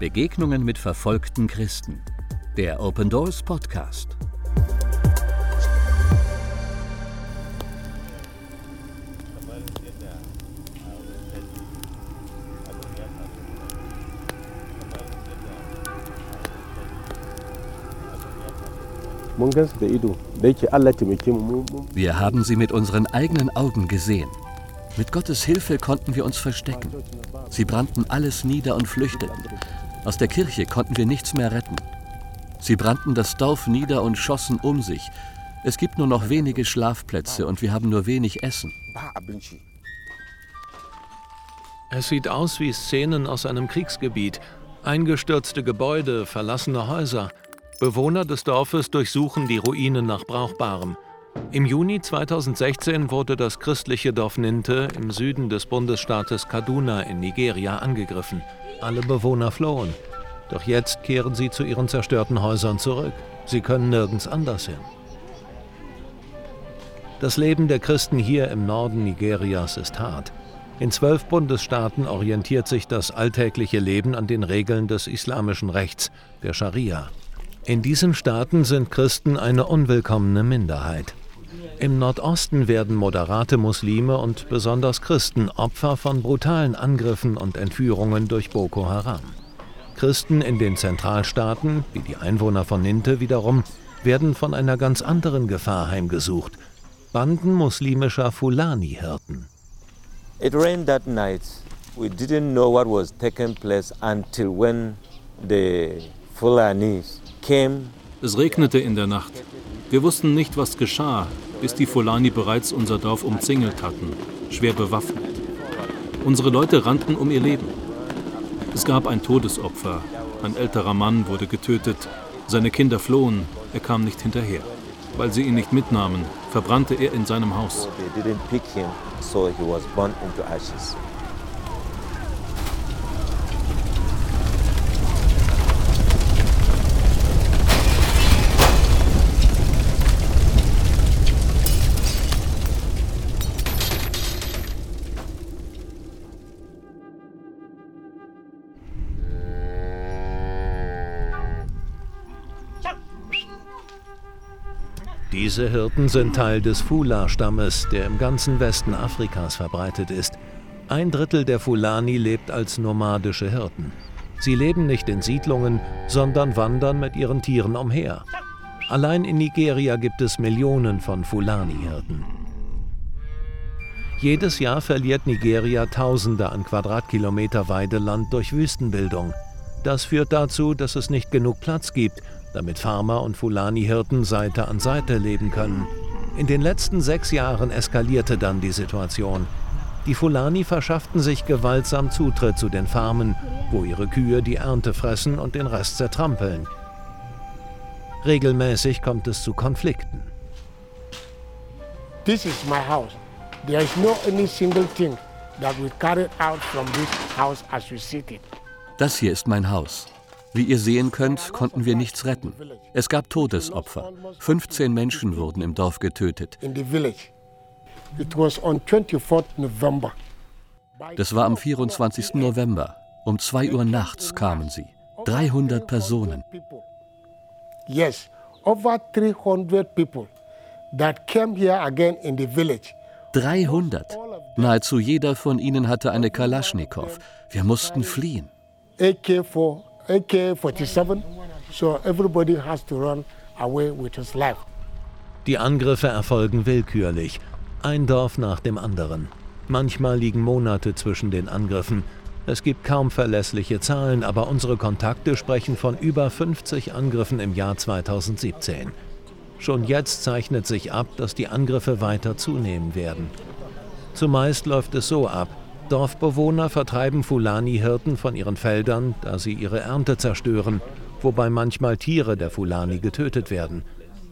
Begegnungen mit verfolgten Christen. Der Open Doors Podcast. Wir haben sie mit unseren eigenen Augen gesehen. Mit Gottes Hilfe konnten wir uns verstecken. Sie brannten alles nieder und flüchteten. Aus der Kirche konnten wir nichts mehr retten. Sie brannten das Dorf nieder und schossen um sich. Es gibt nur noch wenige Schlafplätze und wir haben nur wenig Essen. Es sieht aus wie Szenen aus einem Kriegsgebiet. Eingestürzte Gebäude, verlassene Häuser. Bewohner des Dorfes durchsuchen die Ruinen nach Brauchbarem. Im Juni 2016 wurde das christliche Dorf Ninte im Süden des Bundesstaates Kaduna in Nigeria angegriffen. Alle Bewohner flohen. Doch jetzt kehren sie zu ihren zerstörten Häusern zurück. Sie können nirgends anders hin. Das Leben der Christen hier im Norden Nigerias ist hart. In zwölf Bundesstaaten orientiert sich das alltägliche Leben an den Regeln des islamischen Rechts, der Scharia. In diesen Staaten sind Christen eine unwillkommene Minderheit. Im Nordosten werden moderate Muslime und besonders Christen Opfer von brutalen Angriffen und Entführungen durch Boko Haram. Christen in den Zentralstaaten, wie die Einwohner von Ninte wiederum, werden von einer ganz anderen Gefahr heimgesucht. Banden muslimischer Fulani-Hirten. It rained that night. We didn't know what was taking place until when the Fulanis es regnete in der Nacht. Wir wussten nicht, was geschah, bis die Fulani bereits unser Dorf umzingelt hatten, schwer bewaffnet. Unsere Leute rannten um ihr Leben. Es gab ein Todesopfer. Ein älterer Mann wurde getötet. Seine Kinder flohen. Er kam nicht hinterher. Weil sie ihn nicht mitnahmen, verbrannte er in seinem Haus. Diese Hirten sind Teil des Fula-Stammes, der im ganzen Westen Afrikas verbreitet ist. Ein Drittel der Fulani lebt als nomadische Hirten. Sie leben nicht in Siedlungen, sondern wandern mit ihren Tieren umher. Allein in Nigeria gibt es Millionen von Fulani-Hirten. Jedes Jahr verliert Nigeria Tausende an Quadratkilometer Weideland durch Wüstenbildung. Das führt dazu, dass es nicht genug Platz gibt, damit Farmer und Fulani-Hirten Seite an Seite leben können. In den letzten sechs Jahren eskalierte dann die Situation. Die Fulani verschafften sich gewaltsam Zutritt zu den Farmen, wo ihre Kühe die Ernte fressen und den Rest zertrampeln. Regelmäßig kommt es zu Konflikten. This is my house. There is no any single thing that we carried out from this house as we sit it. Das hier ist mein Haus. Wie ihr sehen könnt, konnten wir nichts retten. Es gab Todesopfer. 15 Menschen wurden im Dorf getötet. Das war am 24. November. Um 2 Uhr nachts kamen sie. 300 Personen. Yes, over 300 people that came here again in the village. 300. Nahezu jeder von ihnen hatte eine Kalaschnikow. Wir mussten fliehen. AK-4 AK-47, so everybody has to run away with his life. Die Angriffe erfolgen willkürlich, ein Dorf nach dem anderen. Manchmal liegen Monate zwischen den Angriffen. Es gibt kaum verlässliche Zahlen, aber unsere Kontakte sprechen von über 50 Angriffen im Jahr 2017. Schon jetzt zeichnet sich ab, dass die Angriffe weiter zunehmen werden. Zumeist läuft es so ab, Dorfbewohner vertreiben Fulani-Hirten von ihren Feldern, da sie ihre Ernte zerstören, wobei manchmal Tiere der Fulani getötet werden.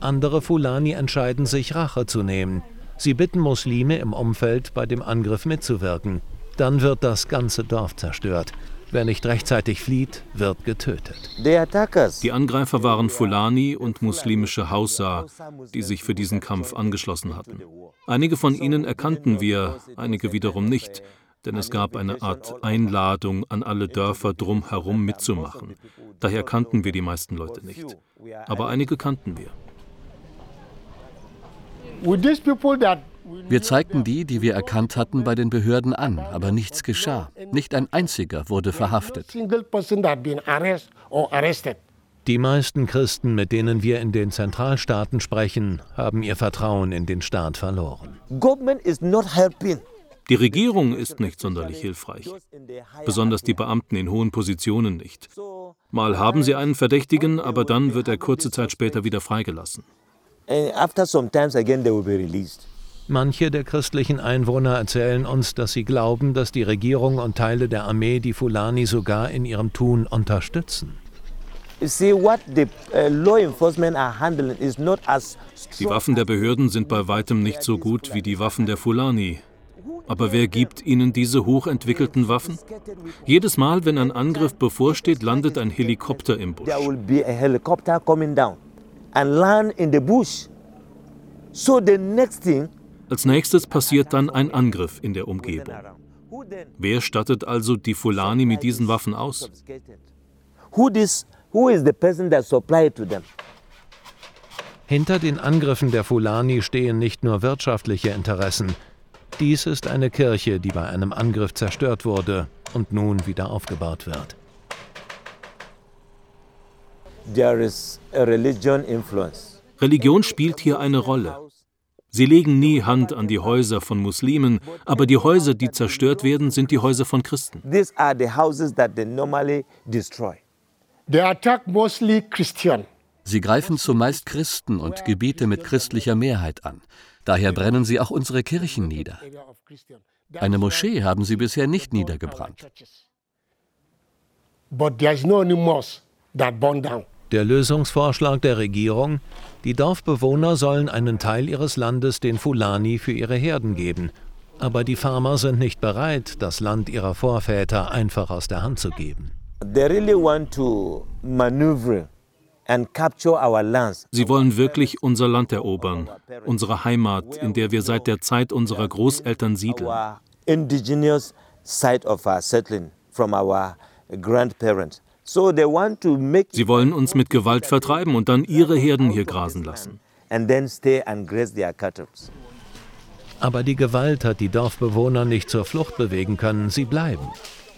Andere Fulani entscheiden sich, Rache zu nehmen. Sie bitten Muslime im Umfeld, bei dem Angriff mitzuwirken. Dann wird das ganze Dorf zerstört. Wer nicht rechtzeitig flieht, wird getötet. Die Angreifer waren Fulani und muslimische Hausa, die sich für diesen Kampf angeschlossen hatten. Einige von ihnen erkannten wir, einige wiederum nicht. Denn es gab eine Art Einladung an alle Dörfer drumherum mitzumachen. Daher kannten wir die meisten Leute nicht. Aber einige kannten wir. Wir zeigten die, die wir erkannt hatten, bei den Behörden an, aber nichts geschah. Nicht ein einziger wurde verhaftet. Die meisten Christen, mit denen wir in den Zentralstaaten sprechen, haben ihr Vertrauen in den Staat verloren. Die Regierung ist nicht sonderlich hilfreich, besonders die Beamten in hohen Positionen nicht. Mal haben sie einen Verdächtigen, aber dann wird er kurze Zeit später wieder freigelassen. Manche der christlichen Einwohner erzählen uns, dass sie glauben, dass die Regierung und Teile der Armee die Fulani sogar in ihrem Tun unterstützen. Uh, die Waffen der Behörden sind bei weitem nicht so gut wie die Waffen der Fulani. Aber wer gibt ihnen diese hochentwickelten Waffen? Jedes Mal, wenn ein Angriff bevorsteht, landet ein Helikopter im Busch. Als nächstes passiert dann ein Angriff in der Umgebung. Wer stattet also die Fulani mit diesen Waffen aus? Hinter den Angriffen der Fulani stehen nicht nur wirtschaftliche Interessen, dies ist eine Kirche, die bei einem Angriff zerstört wurde und nun wieder aufgebaut wird. Religion spielt hier eine Rolle. Sie legen nie Hand an die Häuser von Muslimen, aber die Häuser, die zerstört werden, sind die Häuser von Christen. Sie greifen zumeist Christen und Gebiete mit christlicher Mehrheit an. Daher brennen sie auch unsere Kirchen nieder. Eine Moschee haben sie bisher nicht niedergebrannt. Der Lösungsvorschlag der Regierung, die Dorfbewohner sollen einen Teil ihres Landes den Fulani für ihre Herden geben. Aber die Farmer sind nicht bereit, das Land ihrer Vorväter einfach aus der Hand zu geben. They really want to maneuver Sie wollen wirklich unser Land erobern, unsere Heimat, in der wir seit der Zeit unserer Großeltern siedeln. Sie wollen uns mit Gewalt vertreiben und dann ihre Herden hier grasen lassen. Aber die Gewalt hat die Dorfbewohner nicht zur Flucht bewegen können, sie bleiben.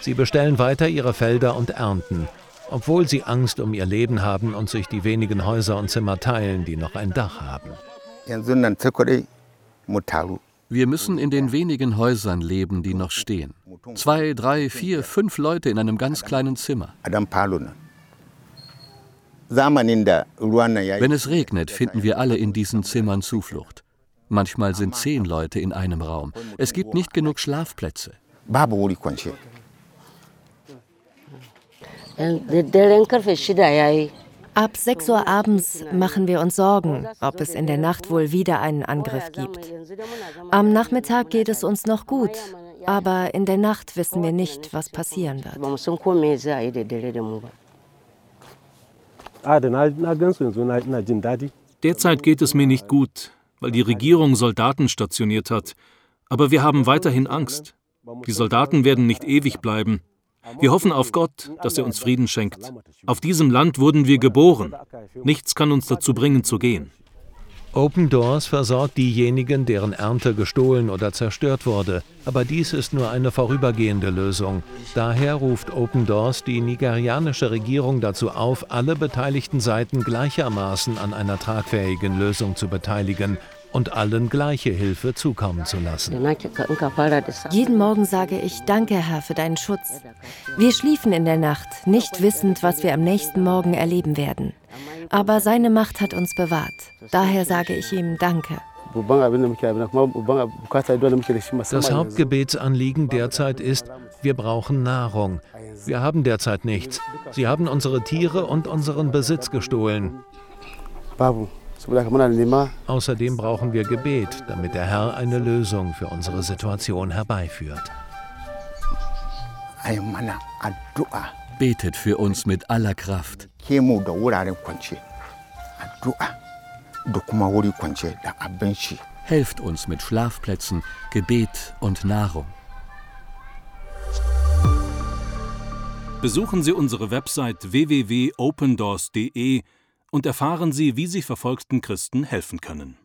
Sie bestellen weiter ihre Felder und ernten obwohl sie Angst um ihr Leben haben und sich die wenigen Häuser und Zimmer teilen, die noch ein Dach haben. Wir müssen in den wenigen Häusern leben, die noch stehen. Zwei, drei, vier, fünf Leute in einem ganz kleinen Zimmer. Wenn es regnet, finden wir alle in diesen Zimmern Zuflucht. Manchmal sind zehn Leute in einem Raum. Es gibt nicht genug Schlafplätze. Ab 6 Uhr abends machen wir uns Sorgen, ob es in der Nacht wohl wieder einen Angriff gibt. Am Nachmittag geht es uns noch gut, aber in der Nacht wissen wir nicht, was passieren wird. Derzeit geht es mir nicht gut, weil die Regierung Soldaten stationiert hat. Aber wir haben weiterhin Angst. Die Soldaten werden nicht ewig bleiben. Wir hoffen auf Gott, dass er uns Frieden schenkt. Auf diesem Land wurden wir geboren. Nichts kann uns dazu bringen zu gehen. Open Doors versorgt diejenigen, deren Ernte gestohlen oder zerstört wurde. Aber dies ist nur eine vorübergehende Lösung. Daher ruft Open Doors die nigerianische Regierung dazu auf, alle beteiligten Seiten gleichermaßen an einer tragfähigen Lösung zu beteiligen und allen gleiche Hilfe zukommen zu lassen. Jeden Morgen sage ich, danke Herr für deinen Schutz. Wir schliefen in der Nacht, nicht wissend, was wir am nächsten Morgen erleben werden. Aber seine Macht hat uns bewahrt. Daher sage ich ihm Danke. Das Hauptgebetsanliegen derzeit ist, wir brauchen Nahrung. Wir haben derzeit nichts. Sie haben unsere Tiere und unseren Besitz gestohlen. Außerdem brauchen wir Gebet, damit der Herr eine Lösung für unsere Situation herbeiführt. Betet für uns mit aller Kraft. Helft uns mit Schlafplätzen, Gebet und Nahrung. Besuchen Sie unsere Website www.opendoors.de und erfahren Sie, wie Sie verfolgten Christen helfen können.